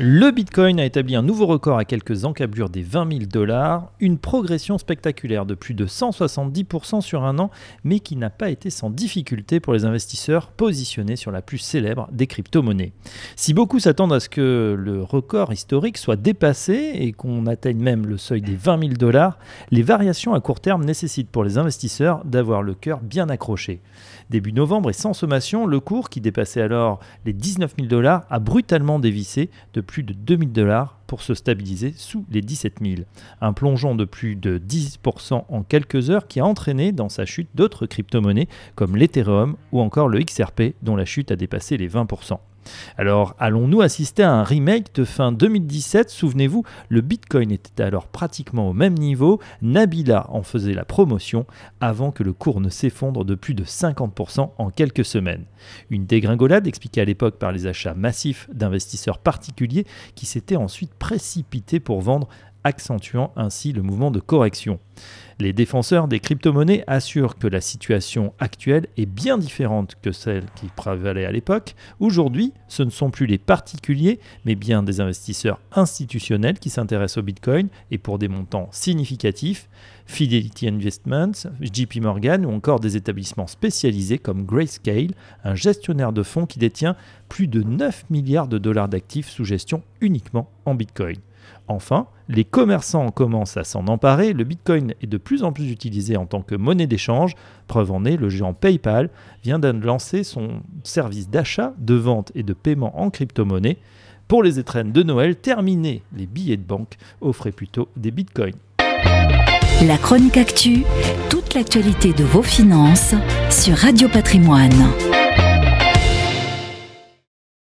Le Bitcoin a établi un nouveau record à quelques encablures des 20 000 dollars, une progression spectaculaire de plus de 170% sur un an, mais qui n'a pas été sans difficulté pour les investisseurs positionnés sur la plus célèbre des crypto-monnaies. Si beaucoup s'attendent à ce que le record historique soit dépassé et qu'on atteigne même le seuil des 20 000 dollars, les variations à court terme nécessitent pour les investisseurs d'avoir le cœur bien accroché. Début novembre et sans sommation, le cours, qui dépassait alors les 19 000 dollars, a brutalement dévissé de plus de 2000 dollars pour se stabiliser sous les 17 000. Un plongeon de plus de 10% en quelques heures qui a entraîné dans sa chute d'autres crypto-monnaies comme l'Ethereum ou encore le XRP dont la chute a dépassé les 20%. Alors, allons-nous assister à un remake de fin 2017 Souvenez-vous, le Bitcoin était alors pratiquement au même niveau, Nabila en faisait la promotion avant que le cours ne s'effondre de plus de 50% en quelques semaines. Une dégringolade expliquée à l'époque par les achats massifs d'investisseurs particuliers qui s'étaient ensuite précipités pour vendre accentuant ainsi le mouvement de correction. Les défenseurs des crypto-monnaies assurent que la situation actuelle est bien différente que celle qui prévalait à l'époque. Aujourd'hui, ce ne sont plus les particuliers, mais bien des investisseurs institutionnels qui s'intéressent au Bitcoin et pour des montants significatifs. Fidelity Investments, JP Morgan ou encore des établissements spécialisés comme Grayscale, un gestionnaire de fonds qui détient plus de 9 milliards de dollars d'actifs sous gestion uniquement en Bitcoin. Enfin, les commerçants commencent à s'en emparer, le Bitcoin est de plus en plus utilisé en tant que monnaie d'échange. Preuve en est, le géant PayPal vient de lancer son service d'achat, de vente et de paiement en crypto-monnaie. Pour les étrennes de Noël, terminez les billets de banque, offrez plutôt des Bitcoins. La chronique actu, toute l'actualité de vos finances sur Radio Patrimoine.